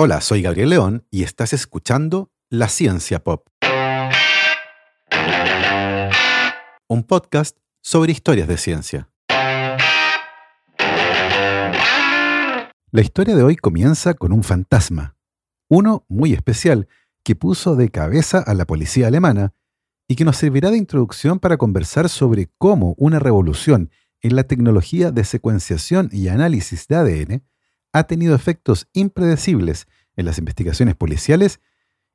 Hola, soy Gabriel León y estás escuchando La Ciencia Pop. Un podcast sobre historias de ciencia. La historia de hoy comienza con un fantasma, uno muy especial que puso de cabeza a la policía alemana y que nos servirá de introducción para conversar sobre cómo una revolución en la tecnología de secuenciación y análisis de ADN ha tenido efectos impredecibles en las investigaciones policiales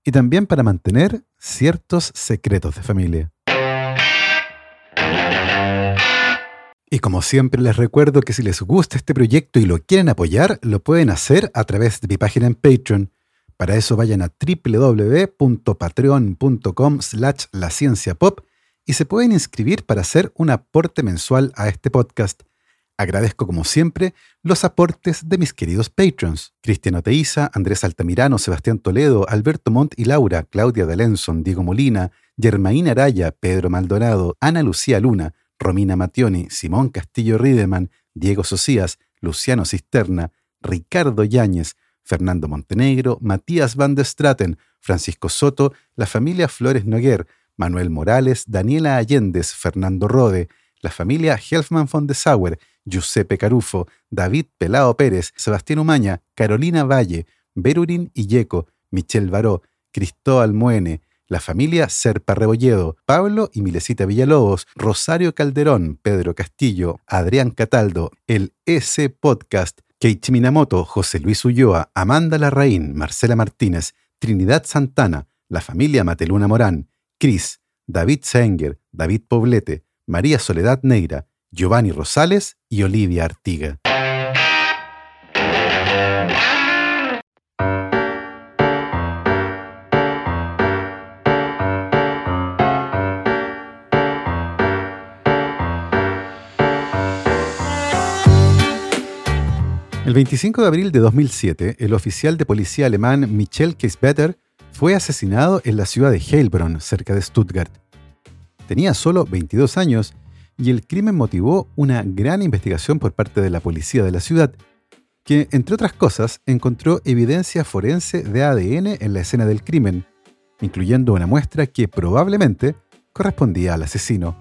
y también para mantener ciertos secretos de familia. Y como siempre les recuerdo que si les gusta este proyecto y lo quieren apoyar, lo pueden hacer a través de mi página en Patreon. Para eso vayan a www.patreon.com slash la y se pueden inscribir para hacer un aporte mensual a este podcast. Agradezco como siempre los aportes de mis queridos patrons, Cristiano Teiza, Andrés Altamirano, Sebastián Toledo, Alberto Montt y Laura, Claudia Delenson, Diego Molina, Germaín Araya, Pedro Maldonado, Ana Lucía Luna, Romina Mationi, Simón Castillo Riedemann, Diego Socias, Luciano Cisterna, Ricardo Yáñez, Fernando Montenegro, Matías Van der Straten, Francisco Soto, la familia Flores Noguer, Manuel Morales, Daniela Allendez, Fernando Rode, la familia Helfman von de Sauer, Giuseppe Carufo, David Pelao Pérez, Sebastián Umaña, Carolina Valle, Berurín Illeco, Michelle Baró, Cristóbal Muene, la familia Serpa Rebolledo, Pablo y Milesita Villalobos, Rosario Calderón, Pedro Castillo, Adrián Cataldo, el EC Podcast, Keiichi Minamoto, José Luis Ulloa, Amanda Larraín, Marcela Martínez, Trinidad Santana, la familia Mateluna Morán, Cris, David Senger, David Poblete, María Soledad Neira, Giovanni Rosales y Olivia Artiga. El 25 de abril de 2007, el oficial de policía alemán Michel Keisbetter fue asesinado en la ciudad de Heilbronn, cerca de Stuttgart. Tenía solo 22 años y el crimen motivó una gran investigación por parte de la policía de la ciudad, que, entre otras cosas, encontró evidencia forense de ADN en la escena del crimen, incluyendo una muestra que probablemente correspondía al asesino.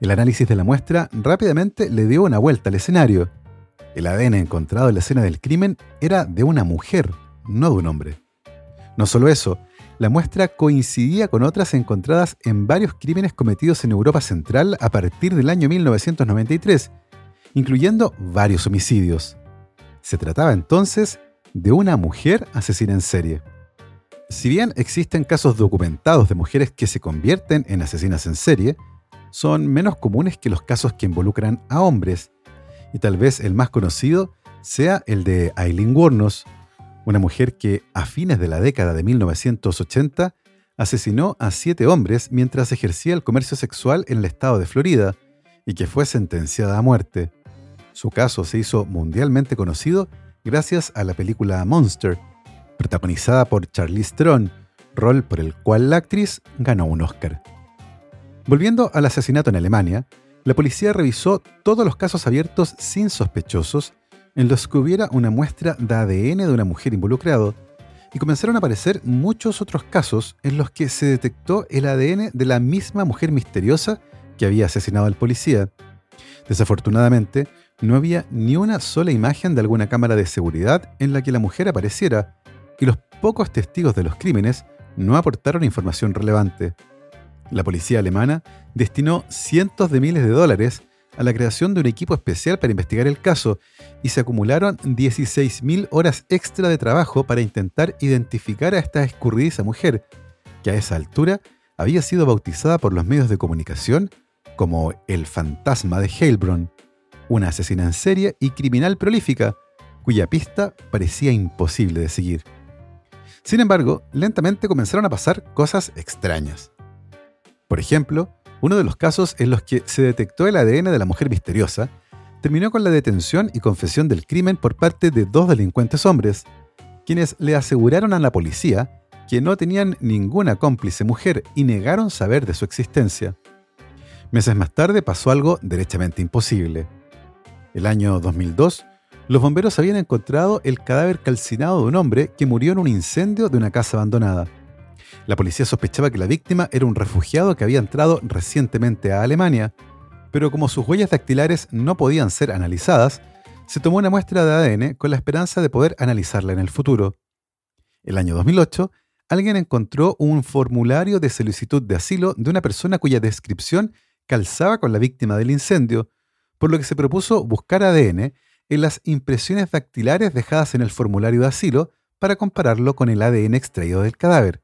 El análisis de la muestra rápidamente le dio una vuelta al escenario. El ADN encontrado en la escena del crimen era de una mujer, no de un hombre. No solo eso, la muestra coincidía con otras encontradas en varios crímenes cometidos en Europa Central a partir del año 1993, incluyendo varios homicidios. Se trataba entonces de una mujer asesina en serie. Si bien existen casos documentados de mujeres que se convierten en asesinas en serie, son menos comunes que los casos que involucran a hombres, y tal vez el más conocido sea el de Aileen Wuornos, una mujer que a fines de la década de 1980 asesinó a siete hombres mientras ejercía el comercio sexual en el estado de Florida y que fue sentenciada a muerte. Su caso se hizo mundialmente conocido gracias a la película Monster, protagonizada por Charlize Theron, rol por el cual la actriz ganó un Oscar. Volviendo al asesinato en Alemania, la policía revisó todos los casos abiertos sin sospechosos en los que hubiera una muestra de ADN de una mujer involucrado, y comenzaron a aparecer muchos otros casos en los que se detectó el ADN de la misma mujer misteriosa que había asesinado al policía. Desafortunadamente, no había ni una sola imagen de alguna cámara de seguridad en la que la mujer apareciera, y los pocos testigos de los crímenes no aportaron información relevante. La policía alemana destinó cientos de miles de dólares a la creación de un equipo especial para investigar el caso y se acumularon 16.000 horas extra de trabajo para intentar identificar a esta escurridiza mujer, que a esa altura había sido bautizada por los medios de comunicación como el fantasma de Heilbronn, una asesina en serie y criminal prolífica, cuya pista parecía imposible de seguir. Sin embargo, lentamente comenzaron a pasar cosas extrañas. Por ejemplo, uno de los casos en los que se detectó el ADN de la mujer misteriosa terminó con la detención y confesión del crimen por parte de dos delincuentes hombres, quienes le aseguraron a la policía que no tenían ninguna cómplice mujer y negaron saber de su existencia. Meses más tarde pasó algo derechamente imposible. El año 2002, los bomberos habían encontrado el cadáver calcinado de un hombre que murió en un incendio de una casa abandonada. La policía sospechaba que la víctima era un refugiado que había entrado recientemente a Alemania, pero como sus huellas dactilares no podían ser analizadas, se tomó una muestra de ADN con la esperanza de poder analizarla en el futuro. El año 2008, alguien encontró un formulario de solicitud de asilo de una persona cuya descripción calzaba con la víctima del incendio, por lo que se propuso buscar ADN en las impresiones dactilares dejadas en el formulario de asilo para compararlo con el ADN extraído del cadáver.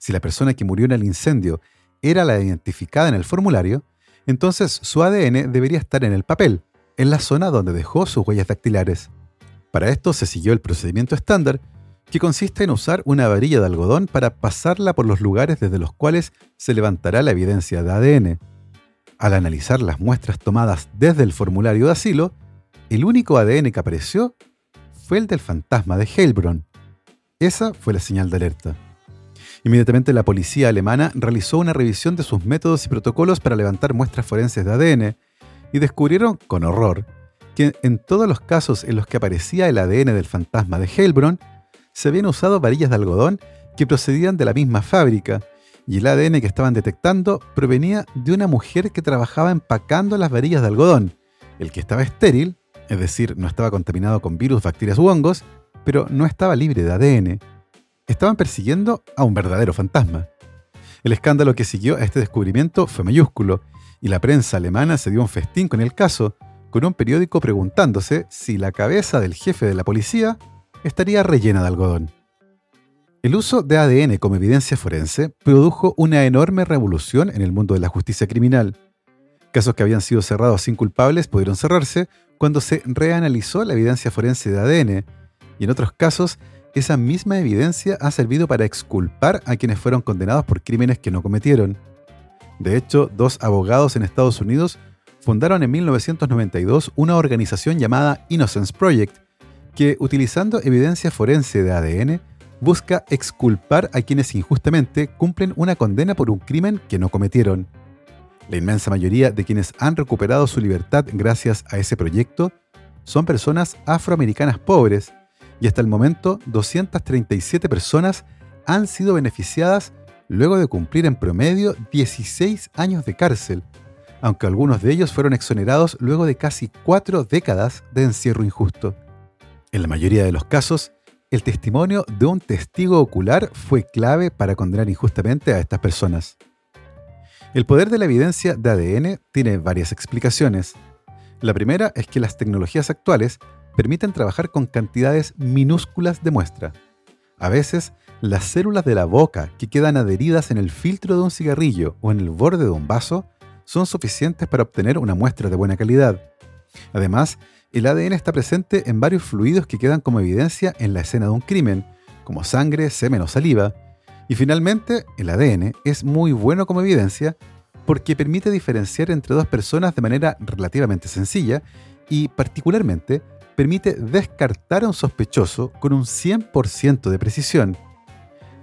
Si la persona que murió en el incendio era la identificada en el formulario, entonces su ADN debería estar en el papel, en la zona donde dejó sus huellas dactilares. Para esto se siguió el procedimiento estándar, que consiste en usar una varilla de algodón para pasarla por los lugares desde los cuales se levantará la evidencia de ADN. Al analizar las muestras tomadas desde el formulario de asilo, el único ADN que apareció fue el del fantasma de Heilbronn. Esa fue la señal de alerta. Inmediatamente la policía alemana realizó una revisión de sus métodos y protocolos para levantar muestras forenses de ADN y descubrieron, con horror, que en todos los casos en los que aparecía el ADN del fantasma de Heilbronn, se habían usado varillas de algodón que procedían de la misma fábrica, y el ADN que estaban detectando provenía de una mujer que trabajaba empacando las varillas de algodón. El que estaba estéril es decir, no estaba contaminado con virus, bacterias u hongos, pero no estaba libre de ADN. Estaban persiguiendo a un verdadero fantasma. El escándalo que siguió a este descubrimiento fue mayúsculo, y la prensa alemana se dio un festín con el caso, con un periódico preguntándose si la cabeza del jefe de la policía estaría rellena de algodón. El uso de ADN como evidencia forense produjo una enorme revolución en el mundo de la justicia criminal. Casos que habían sido cerrados sin culpables pudieron cerrarse cuando se reanalizó la evidencia forense de ADN, y en otros casos, esa misma evidencia ha servido para exculpar a quienes fueron condenados por crímenes que no cometieron. De hecho, dos abogados en Estados Unidos fundaron en 1992 una organización llamada Innocence Project, que utilizando evidencia forense de ADN busca exculpar a quienes injustamente cumplen una condena por un crimen que no cometieron. La inmensa mayoría de quienes han recuperado su libertad gracias a ese proyecto son personas afroamericanas pobres y hasta el momento 237 personas han sido beneficiadas luego de cumplir en promedio 16 años de cárcel, aunque algunos de ellos fueron exonerados luego de casi cuatro décadas de encierro injusto. En la mayoría de los casos, el testimonio de un testigo ocular fue clave para condenar injustamente a estas personas. El poder de la evidencia de ADN tiene varias explicaciones. La primera es que las tecnologías actuales permiten trabajar con cantidades minúsculas de muestra. A veces, las células de la boca que quedan adheridas en el filtro de un cigarrillo o en el borde de un vaso son suficientes para obtener una muestra de buena calidad. Además, el ADN está presente en varios fluidos que quedan como evidencia en la escena de un crimen, como sangre, semen o saliva, y finalmente, el ADN es muy bueno como evidencia porque permite diferenciar entre dos personas de manera relativamente sencilla y particularmente permite descartar a un sospechoso con un 100% de precisión.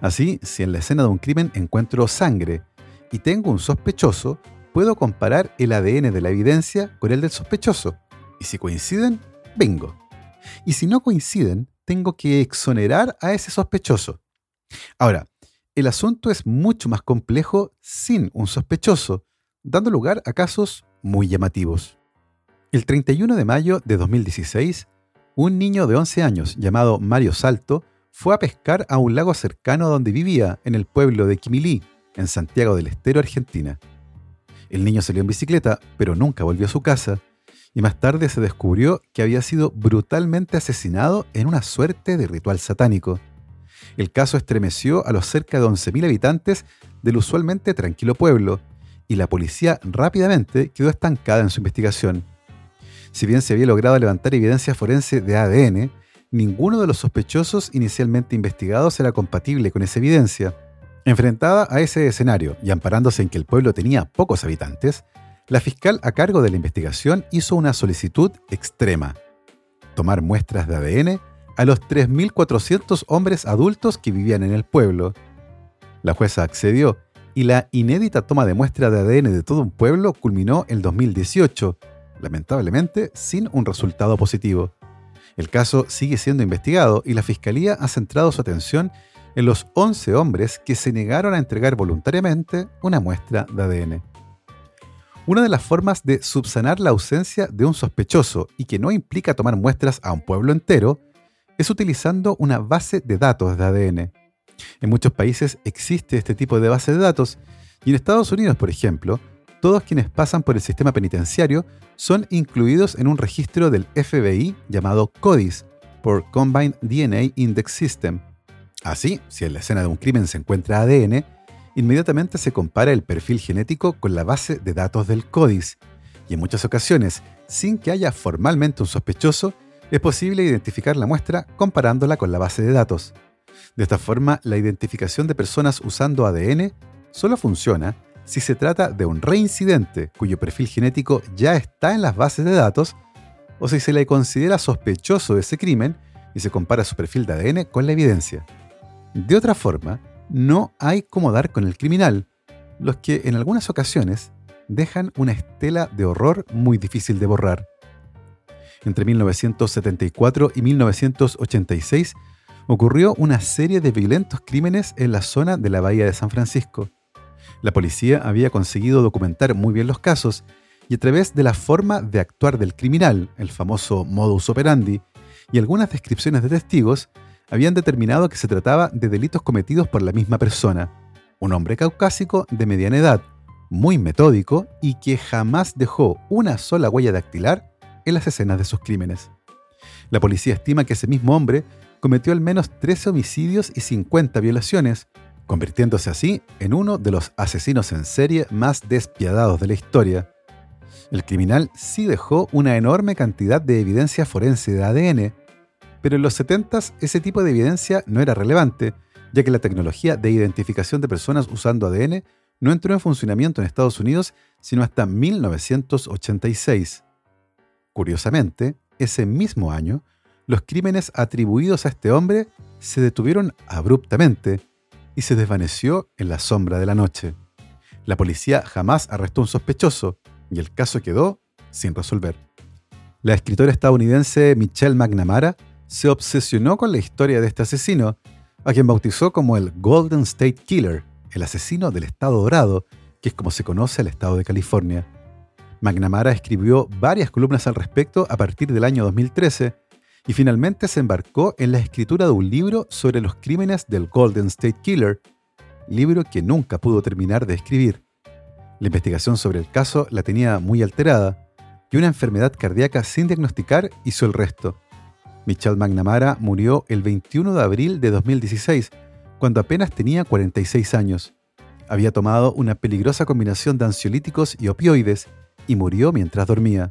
Así, si en la escena de un crimen encuentro sangre y tengo un sospechoso, puedo comparar el ADN de la evidencia con el del sospechoso. Y si coinciden, bingo. Y si no coinciden, tengo que exonerar a ese sospechoso. Ahora, el asunto es mucho más complejo sin un sospechoso, dando lugar a casos muy llamativos. El 31 de mayo de 2016, un niño de 11 años llamado Mario Salto fue a pescar a un lago cercano donde vivía, en el pueblo de Quimilí, en Santiago del Estero, Argentina. El niño salió en bicicleta, pero nunca volvió a su casa, y más tarde se descubrió que había sido brutalmente asesinado en una suerte de ritual satánico. El caso estremeció a los cerca de 11.000 habitantes del usualmente tranquilo pueblo, y la policía rápidamente quedó estancada en su investigación. Si bien se había logrado levantar evidencia forense de ADN, ninguno de los sospechosos inicialmente investigados era compatible con esa evidencia. Enfrentada a ese escenario y amparándose en que el pueblo tenía pocos habitantes, la fiscal a cargo de la investigación hizo una solicitud extrema. Tomar muestras de ADN a los 3.400 hombres adultos que vivían en el pueblo. La jueza accedió y la inédita toma de muestra de ADN de todo un pueblo culminó en 2018, lamentablemente sin un resultado positivo. El caso sigue siendo investigado y la Fiscalía ha centrado su atención en los 11 hombres que se negaron a entregar voluntariamente una muestra de ADN. Una de las formas de subsanar la ausencia de un sospechoso y que no implica tomar muestras a un pueblo entero es utilizando una base de datos de ADN. En muchos países existe este tipo de base de datos y en Estados Unidos, por ejemplo, todos quienes pasan por el sistema penitenciario son incluidos en un registro del FBI llamado CODIS, por Combined DNA Index System. Así, si en la escena de un crimen se encuentra ADN, inmediatamente se compara el perfil genético con la base de datos del CODIS, y en muchas ocasiones, sin que haya formalmente un sospechoso, es posible identificar la muestra comparándola con la base de datos. De esta forma, la identificación de personas usando ADN solo funciona si se trata de un reincidente cuyo perfil genético ya está en las bases de datos o si se le considera sospechoso de ese crimen y se compara su perfil de ADN con la evidencia. De otra forma, no hay cómo dar con el criminal, los que en algunas ocasiones dejan una estela de horror muy difícil de borrar. Entre 1974 y 1986 ocurrió una serie de violentos crímenes en la zona de la Bahía de San Francisco. La policía había conseguido documentar muy bien los casos y a través de la forma de actuar del criminal, el famoso modus operandi, y algunas descripciones de testigos, habían determinado que se trataba de delitos cometidos por la misma persona, un hombre caucásico de mediana edad, muy metódico y que jamás dejó una sola huella dactilar en las escenas de sus crímenes. La policía estima que ese mismo hombre cometió al menos 13 homicidios y 50 violaciones, convirtiéndose así en uno de los asesinos en serie más despiadados de la historia. El criminal sí dejó una enorme cantidad de evidencia forense de ADN, pero en los 70 ese tipo de evidencia no era relevante, ya que la tecnología de identificación de personas usando ADN no entró en funcionamiento en Estados Unidos sino hasta 1986. Curiosamente, ese mismo año, los crímenes atribuidos a este hombre se detuvieron abruptamente y se desvaneció en la sombra de la noche. La policía jamás arrestó a un sospechoso y el caso quedó sin resolver. La escritora estadounidense Michelle McNamara se obsesionó con la historia de este asesino, a quien bautizó como el Golden State Killer, el asesino del Estado Dorado, que es como se conoce al estado de California. McNamara escribió varias columnas al respecto a partir del año 2013 y finalmente se embarcó en la escritura de un libro sobre los crímenes del Golden State Killer, libro que nunca pudo terminar de escribir. La investigación sobre el caso la tenía muy alterada y una enfermedad cardíaca sin diagnosticar hizo el resto. Michelle McNamara murió el 21 de abril de 2016, cuando apenas tenía 46 años. Había tomado una peligrosa combinación de ansiolíticos y opioides y murió mientras dormía.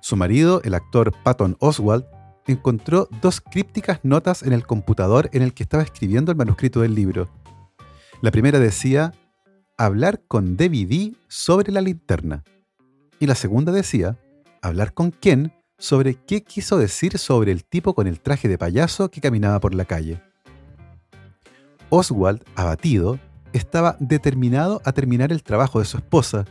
Su marido, el actor Patton Oswald, encontró dos crípticas notas en el computador en el que estaba escribiendo el manuscrito del libro. La primera decía, hablar con DVD sobre la linterna. Y la segunda decía, hablar con Ken sobre qué quiso decir sobre el tipo con el traje de payaso que caminaba por la calle. Oswald, abatido, estaba determinado a terminar el trabajo de su esposa,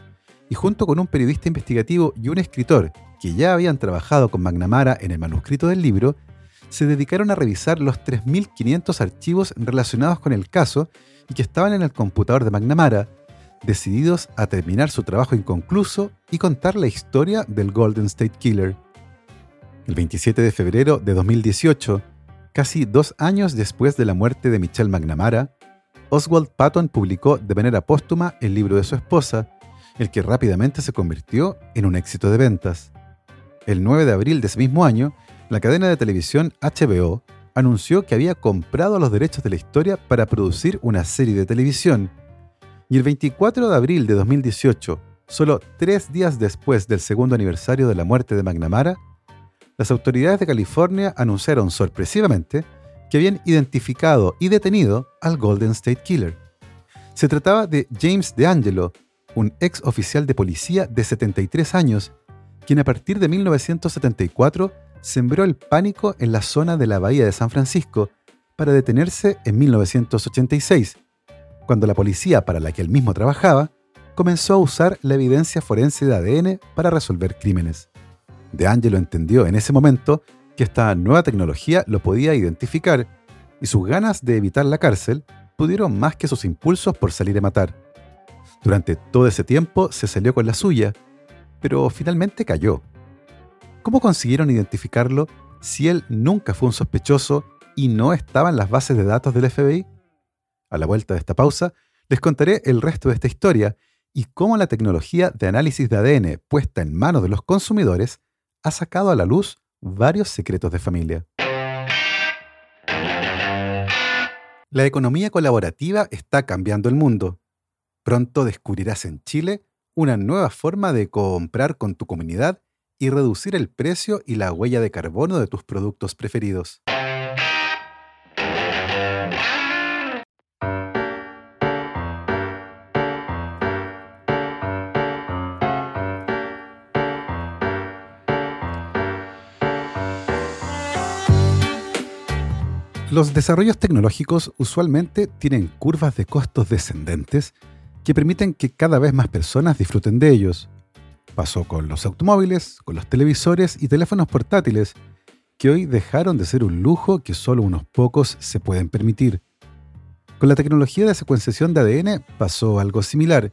y junto con un periodista investigativo y un escritor que ya habían trabajado con McNamara en el manuscrito del libro, se dedicaron a revisar los 3.500 archivos relacionados con el caso y que estaban en el computador de McNamara, decididos a terminar su trabajo inconcluso y contar la historia del Golden State Killer. El 27 de febrero de 2018, casi dos años después de la muerte de Michelle McNamara, Oswald Patton publicó de manera póstuma el libro de su esposa, el que rápidamente se convirtió en un éxito de ventas. El 9 de abril de ese mismo año, la cadena de televisión HBO anunció que había comprado los derechos de la historia para producir una serie de televisión. Y el 24 de abril de 2018, solo tres días después del segundo aniversario de la muerte de McNamara, las autoridades de California anunciaron sorpresivamente que habían identificado y detenido al Golden State Killer. Se trataba de James DeAngelo, un ex oficial de policía de 73 años quien a partir de 1974 sembró el pánico en la zona de la Bahía de San Francisco para detenerse en 1986, cuando la policía para la que él mismo trabajaba comenzó a usar la evidencia forense de ADN para resolver crímenes. De Angelo entendió en ese momento que esta nueva tecnología lo podía identificar y sus ganas de evitar la cárcel pudieron más que sus impulsos por salir a matar. Durante todo ese tiempo se salió con la suya, pero finalmente cayó. ¿Cómo consiguieron identificarlo si él nunca fue un sospechoso y no estaba en las bases de datos del FBI? A la vuelta de esta pausa, les contaré el resto de esta historia y cómo la tecnología de análisis de ADN puesta en manos de los consumidores ha sacado a la luz varios secretos de familia. La economía colaborativa está cambiando el mundo. Pronto descubrirás en Chile una nueva forma de comprar con tu comunidad y reducir el precio y la huella de carbono de tus productos preferidos. Los desarrollos tecnológicos usualmente tienen curvas de costos descendentes que permiten que cada vez más personas disfruten de ellos. Pasó con los automóviles, con los televisores y teléfonos portátiles, que hoy dejaron de ser un lujo que solo unos pocos se pueden permitir. Con la tecnología de secuenciación de ADN pasó algo similar.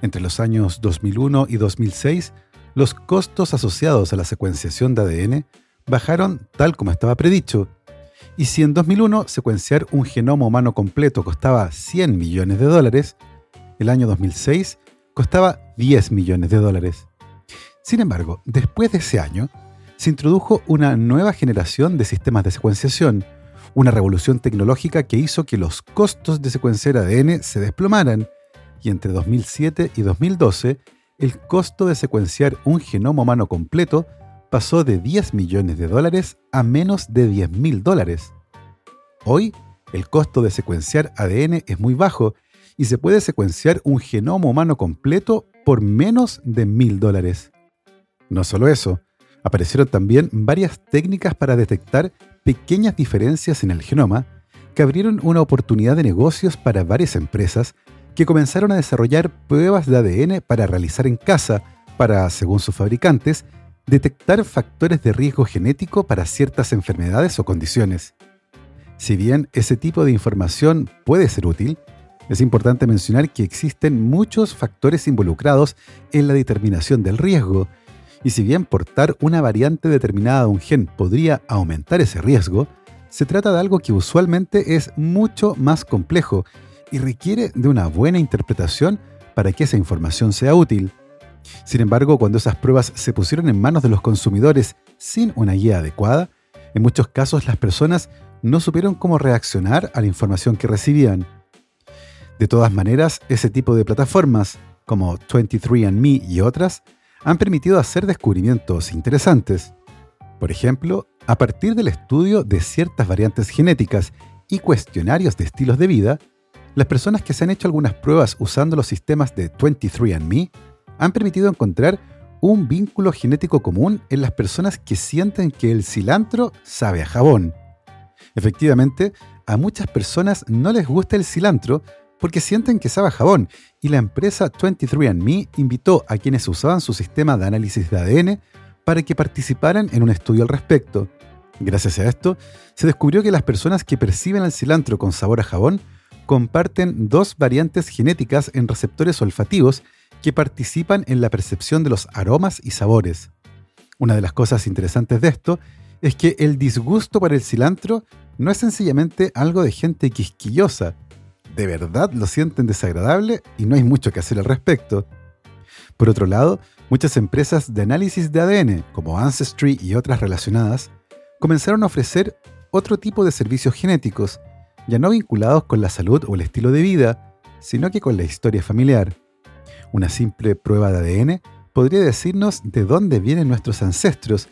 Entre los años 2001 y 2006, los costos asociados a la secuenciación de ADN bajaron tal como estaba predicho, y si en 2001 secuenciar un genoma humano completo costaba 100 millones de dólares, el año 2006 costaba 10 millones de dólares. Sin embargo, después de ese año, se introdujo una nueva generación de sistemas de secuenciación, una revolución tecnológica que hizo que los costos de secuenciar ADN se desplomaran, y entre 2007 y 2012, el costo de secuenciar un genoma humano completo pasó de 10 millones de dólares a menos de 10 mil dólares. Hoy, el costo de secuenciar ADN es muy bajo y se puede secuenciar un genoma humano completo por menos de mil dólares. No solo eso, aparecieron también varias técnicas para detectar pequeñas diferencias en el genoma que abrieron una oportunidad de negocios para varias empresas que comenzaron a desarrollar pruebas de ADN para realizar en casa para, según sus fabricantes, detectar factores de riesgo genético para ciertas enfermedades o condiciones. Si bien ese tipo de información puede ser útil, es importante mencionar que existen muchos factores involucrados en la determinación del riesgo, y si bien portar una variante determinada de un gen podría aumentar ese riesgo, se trata de algo que usualmente es mucho más complejo y requiere de una buena interpretación para que esa información sea útil. Sin embargo, cuando esas pruebas se pusieron en manos de los consumidores sin una guía adecuada, en muchos casos las personas no supieron cómo reaccionar a la información que recibían. De todas maneras, ese tipo de plataformas, como 23andMe y otras, han permitido hacer descubrimientos interesantes. Por ejemplo, a partir del estudio de ciertas variantes genéticas y cuestionarios de estilos de vida, las personas que se han hecho algunas pruebas usando los sistemas de 23andMe han permitido encontrar un vínculo genético común en las personas que sienten que el cilantro sabe a jabón. Efectivamente, a muchas personas no les gusta el cilantro porque sienten que sabe a jabón y la empresa 23andMe invitó a quienes usaban su sistema de análisis de ADN para que participaran en un estudio al respecto. Gracias a esto, se descubrió que las personas que perciben el cilantro con sabor a jabón comparten dos variantes genéticas en receptores olfativos que participan en la percepción de los aromas y sabores. Una de las cosas interesantes de esto es que el disgusto por el cilantro no es sencillamente algo de gente quisquillosa. De verdad lo sienten desagradable y no hay mucho que hacer al respecto. Por otro lado, muchas empresas de análisis de ADN, como Ancestry y otras relacionadas, comenzaron a ofrecer otro tipo de servicios genéticos, ya no vinculados con la salud o el estilo de vida, sino que con la historia familiar. Una simple prueba de ADN podría decirnos de dónde vienen nuestros ancestros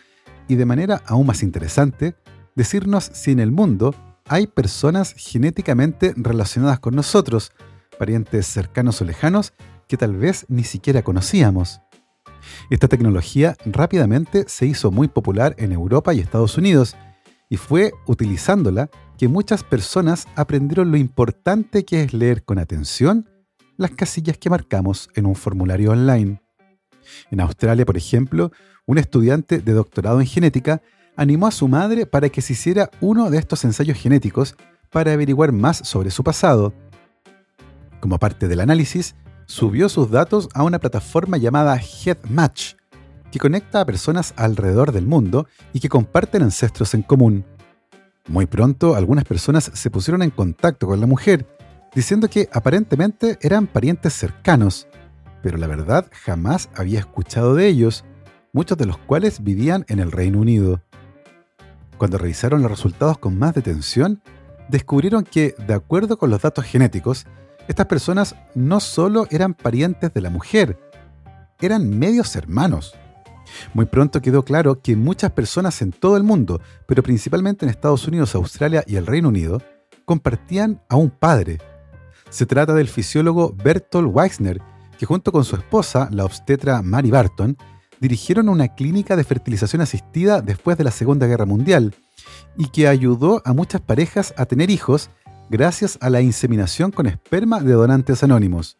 y de manera aún más interesante, decirnos si en el mundo hay personas genéticamente relacionadas con nosotros, parientes cercanos o lejanos que tal vez ni siquiera conocíamos. Esta tecnología rápidamente se hizo muy popular en Europa y Estados Unidos, y fue utilizándola que muchas personas aprendieron lo importante que es leer con atención las casillas que marcamos en un formulario online. En Australia, por ejemplo, un estudiante de doctorado en genética animó a su madre para que se hiciera uno de estos ensayos genéticos para averiguar más sobre su pasado. Como parte del análisis, subió sus datos a una plataforma llamada HeadMatch, que conecta a personas alrededor del mundo y que comparten ancestros en común. Muy pronto, algunas personas se pusieron en contacto con la mujer, diciendo que aparentemente eran parientes cercanos, pero la verdad jamás había escuchado de ellos, muchos de los cuales vivían en el Reino Unido. Cuando revisaron los resultados con más detención, descubrieron que, de acuerdo con los datos genéticos, estas personas no solo eran parientes de la mujer, eran medios hermanos. Muy pronto quedó claro que muchas personas en todo el mundo, pero principalmente en Estados Unidos, Australia y el Reino Unido, compartían a un padre. Se trata del fisiólogo Bertolt Weissner, que junto con su esposa, la obstetra Mary Barton, dirigieron una clínica de fertilización asistida después de la Segunda Guerra Mundial y que ayudó a muchas parejas a tener hijos gracias a la inseminación con esperma de donantes anónimos.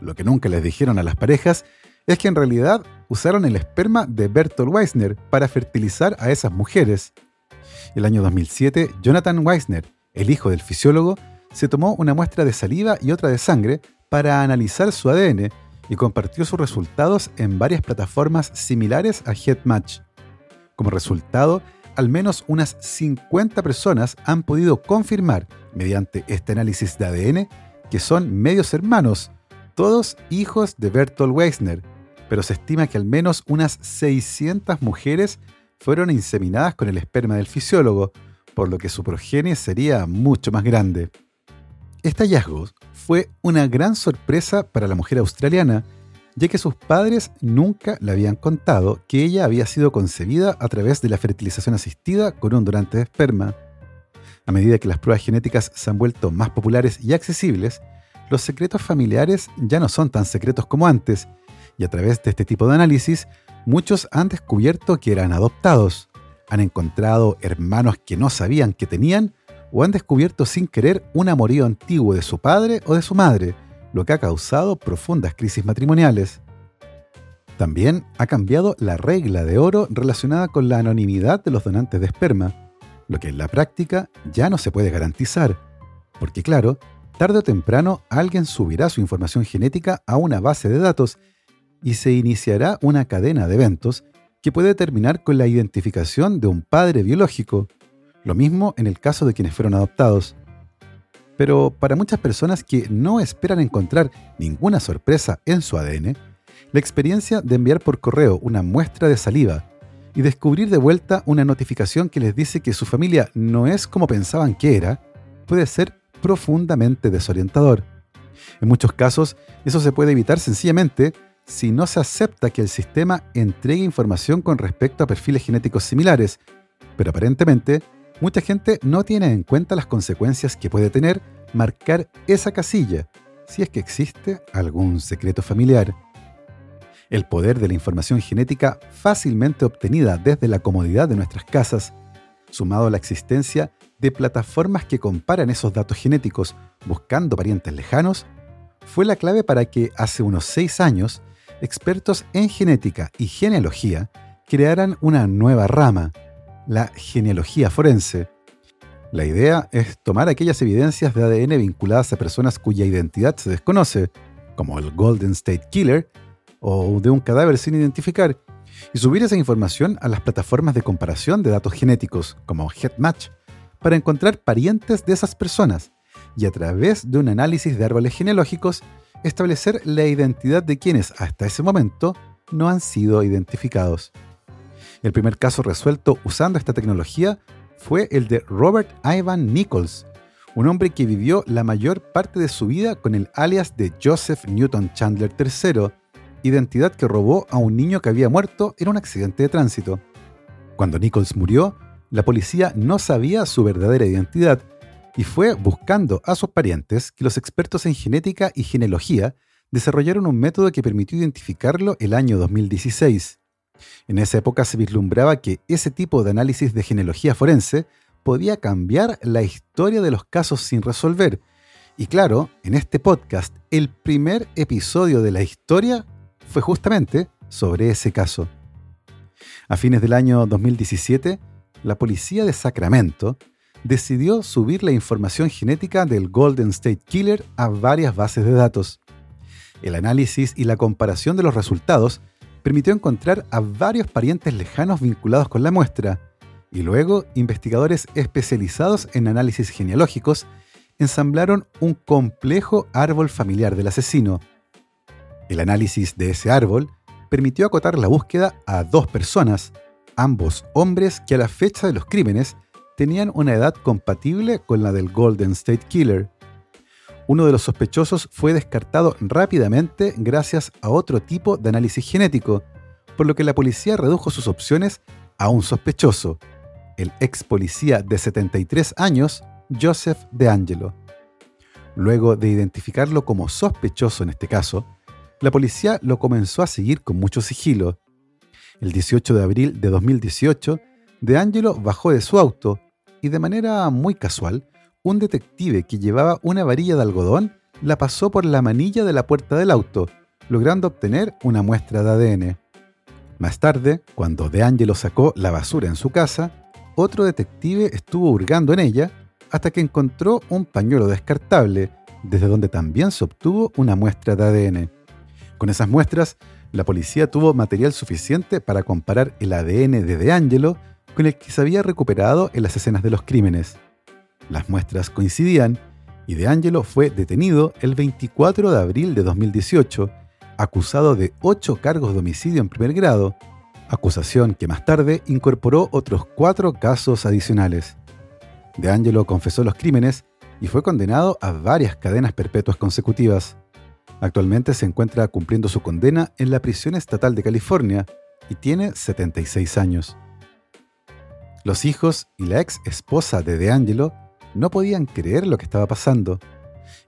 Lo que nunca les dijeron a las parejas es que en realidad usaron el esperma de Bertolt Weissner para fertilizar a esas mujeres. El año 2007, Jonathan Weissner, el hijo del fisiólogo, se tomó una muestra de saliva y otra de sangre para analizar su ADN y compartió sus resultados en varias plataformas similares a HeadMatch. Como resultado, al menos unas 50 personas han podido confirmar, mediante este análisis de ADN, que son medios hermanos, todos hijos de Bertolt Weissner, pero se estima que al menos unas 600 mujeres fueron inseminadas con el esperma del fisiólogo, por lo que su progenie sería mucho más grande. Este hallazgo fue una gran sorpresa para la mujer australiana, ya que sus padres nunca le habían contado que ella había sido concebida a través de la fertilización asistida con un donante de esperma. A medida que las pruebas genéticas se han vuelto más populares y accesibles, los secretos familiares ya no son tan secretos como antes, y a través de este tipo de análisis, muchos han descubierto que eran adoptados, han encontrado hermanos que no sabían que tenían, o han descubierto sin querer un amorío antiguo de su padre o de su madre, lo que ha causado profundas crisis matrimoniales. También ha cambiado la regla de oro relacionada con la anonimidad de los donantes de esperma, lo que en la práctica ya no se puede garantizar, porque claro, tarde o temprano alguien subirá su información genética a una base de datos y se iniciará una cadena de eventos que puede terminar con la identificación de un padre biológico, lo mismo en el caso de quienes fueron adoptados. Pero para muchas personas que no esperan encontrar ninguna sorpresa en su ADN, la experiencia de enviar por correo una muestra de saliva y descubrir de vuelta una notificación que les dice que su familia no es como pensaban que era, puede ser profundamente desorientador. En muchos casos, eso se puede evitar sencillamente si no se acepta que el sistema entregue información con respecto a perfiles genéticos similares, pero aparentemente mucha gente no tiene en cuenta las consecuencias que puede tener marcar esa casilla, si es que existe algún secreto familiar. El poder de la información genética fácilmente obtenida desde la comodidad de nuestras casas, sumado a la existencia de plataformas que comparan esos datos genéticos buscando parientes lejanos, fue la clave para que hace unos seis años expertos en genética y genealogía crearan una nueva rama, la genealogía forense. La idea es tomar aquellas evidencias de ADN vinculadas a personas cuya identidad se desconoce, como el Golden State Killer, o de un cadáver sin identificar, y subir esa información a las plataformas de comparación de datos genéticos, como HeadMatch, para encontrar parientes de esas personas, y a través de un análisis de árboles genealógicos, establecer la identidad de quienes hasta ese momento no han sido identificados. El primer caso resuelto usando esta tecnología fue el de Robert Ivan Nichols, un hombre que vivió la mayor parte de su vida con el alias de Joseph Newton Chandler III, identidad que robó a un niño que había muerto en un accidente de tránsito. Cuando Nichols murió, la policía no sabía su verdadera identidad y fue buscando a sus parientes que los expertos en genética y genealogía desarrollaron un método que permitió identificarlo el año 2016. En esa época se vislumbraba que ese tipo de análisis de genealogía forense podía cambiar la historia de los casos sin resolver. Y claro, en este podcast, el primer episodio de la historia fue justamente sobre ese caso. A fines del año 2017, la policía de Sacramento decidió subir la información genética del Golden State Killer a varias bases de datos. El análisis y la comparación de los resultados permitió encontrar a varios parientes lejanos vinculados con la muestra, y luego investigadores especializados en análisis genealógicos ensamblaron un complejo árbol familiar del asesino. El análisis de ese árbol permitió acotar la búsqueda a dos personas, ambos hombres que a la fecha de los crímenes tenían una edad compatible con la del Golden State Killer. Uno de los sospechosos fue descartado rápidamente gracias a otro tipo de análisis genético, por lo que la policía redujo sus opciones a un sospechoso, el ex policía de 73 años, Joseph DeAngelo. Luego de identificarlo como sospechoso en este caso, la policía lo comenzó a seguir con mucho sigilo. El 18 de abril de 2018, DeAngelo bajó de su auto y de manera muy casual, un detective que llevaba una varilla de algodón la pasó por la manilla de la puerta del auto, logrando obtener una muestra de ADN. Más tarde, cuando DeAngelo sacó la basura en su casa, otro detective estuvo hurgando en ella hasta que encontró un pañuelo descartable, desde donde también se obtuvo una muestra de ADN. Con esas muestras, la policía tuvo material suficiente para comparar el ADN de DeAngelo con el que se había recuperado en las escenas de los crímenes. Las muestras coincidían y DeAngelo fue detenido el 24 de abril de 2018, acusado de ocho cargos de homicidio en primer grado, acusación que más tarde incorporó otros cuatro casos adicionales. De Angelo confesó los crímenes y fue condenado a varias cadenas perpetuas consecutivas. Actualmente se encuentra cumpliendo su condena en la prisión estatal de California y tiene 76 años. Los hijos y la ex esposa de De Angelo no podían creer lo que estaba pasando.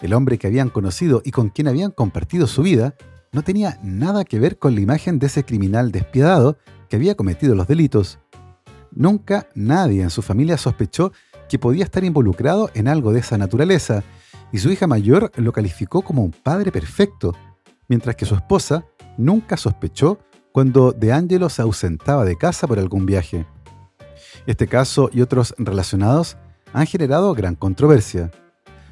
El hombre que habían conocido y con quien habían compartido su vida no tenía nada que ver con la imagen de ese criminal despiadado que había cometido los delitos. Nunca nadie en su familia sospechó que podía estar involucrado en algo de esa naturaleza, y su hija mayor lo calificó como un padre perfecto, mientras que su esposa nunca sospechó cuando De Angelo se ausentaba de casa por algún viaje. Este caso y otros relacionados han generado gran controversia.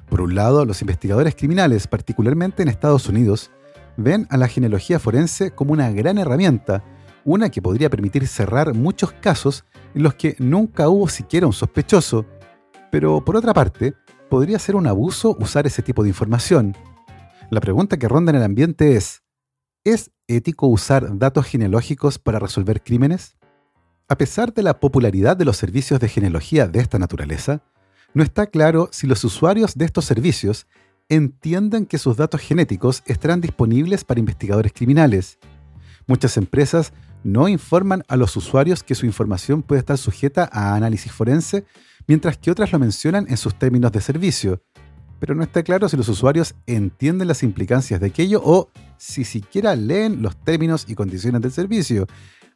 Por un lado, los investigadores criminales, particularmente en Estados Unidos, ven a la genealogía forense como una gran herramienta una que podría permitir cerrar muchos casos en los que nunca hubo siquiera un sospechoso, pero por otra parte, podría ser un abuso usar ese tipo de información. La pregunta que ronda en el ambiente es, ¿es ético usar datos genealógicos para resolver crímenes? A pesar de la popularidad de los servicios de genealogía de esta naturaleza, no está claro si los usuarios de estos servicios entienden que sus datos genéticos estarán disponibles para investigadores criminales. Muchas empresas no informan a los usuarios que su información puede estar sujeta a análisis forense, mientras que otras lo mencionan en sus términos de servicio. Pero no está claro si los usuarios entienden las implicancias de aquello o si siquiera leen los términos y condiciones del servicio,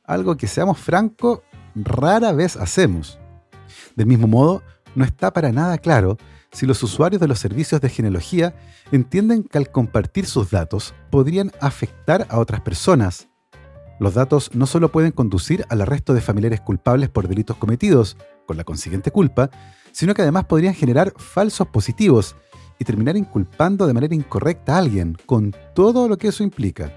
algo que, seamos francos, rara vez hacemos. Del mismo modo, no está para nada claro si los usuarios de los servicios de genealogía entienden que al compartir sus datos podrían afectar a otras personas, los datos no solo pueden conducir al arresto de familiares culpables por delitos cometidos, con la consiguiente culpa, sino que además podrían generar falsos positivos y terminar inculpando de manera incorrecta a alguien, con todo lo que eso implica.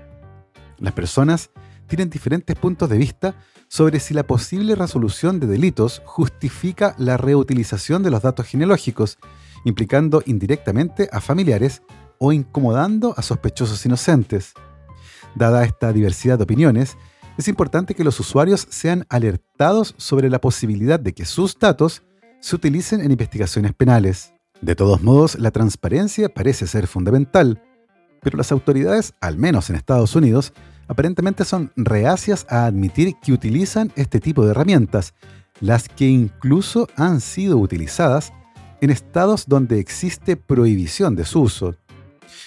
Las personas tienen diferentes puntos de vista sobre si la posible resolución de delitos justifica la reutilización de los datos genealógicos, implicando indirectamente a familiares o incomodando a sospechosos inocentes. Dada esta diversidad de opiniones, es importante que los usuarios sean alertados sobre la posibilidad de que sus datos se utilicen en investigaciones penales. De todos modos, la transparencia parece ser fundamental, pero las autoridades, al menos en Estados Unidos, aparentemente son reacias a admitir que utilizan este tipo de herramientas, las que incluso han sido utilizadas en estados donde existe prohibición de su uso.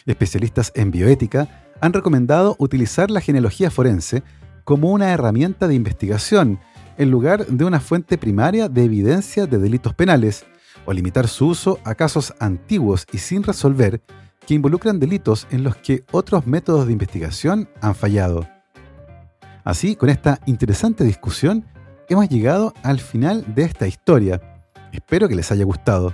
Especialistas en bioética han recomendado utilizar la genealogía forense como una herramienta de investigación en lugar de una fuente primaria de evidencia de delitos penales, o limitar su uso a casos antiguos y sin resolver que involucran delitos en los que otros métodos de investigación han fallado. Así, con esta interesante discusión, hemos llegado al final de esta historia. Espero que les haya gustado.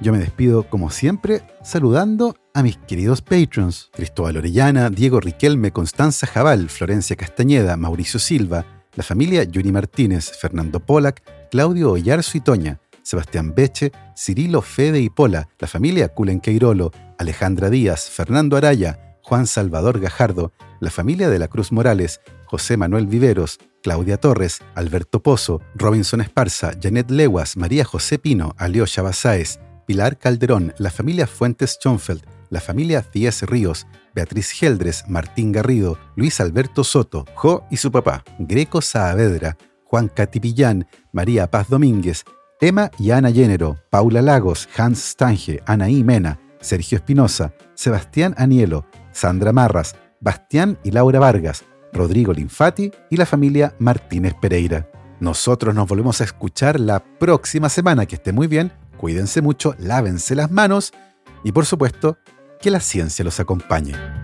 Yo me despido, como siempre, saludando a mis queridos patrons: Cristóbal Orellana, Diego Riquelme, Constanza Jabal, Florencia Castañeda, Mauricio Silva, la familia Yuri Martínez, Fernando Polak, Claudio Ollarzo y Toña, Sebastián Beche, Cirilo Fede y Pola, la familia Culenqueirolo, Alejandra Díaz, Fernando Araya, Juan Salvador Gajardo, la familia de la Cruz Morales, José Manuel Viveros, Claudia Torres, Alberto Pozo, Robinson Esparza, Janet Leguas, María José Pino, Aliosha Basáez, Pilar Calderón, la familia Fuentes Schonfeld, la familia Cíes Ríos, Beatriz Geldres, Martín Garrido, Luis Alberto Soto, Jo y su papá, Greco Saavedra, Juan Catipillán, María Paz Domínguez, Emma y Ana Llénero, Paula Lagos, Hans Stange, Anaí Mena, Sergio Espinosa, Sebastián Anielo, Sandra Marras, Bastián y Laura Vargas, Rodrigo Linfati y la familia Martínez Pereira. Nosotros nos volvemos a escuchar la próxima semana. Que esté muy bien, cuídense mucho, lávense las manos y por supuesto, que la ciencia los acompañe.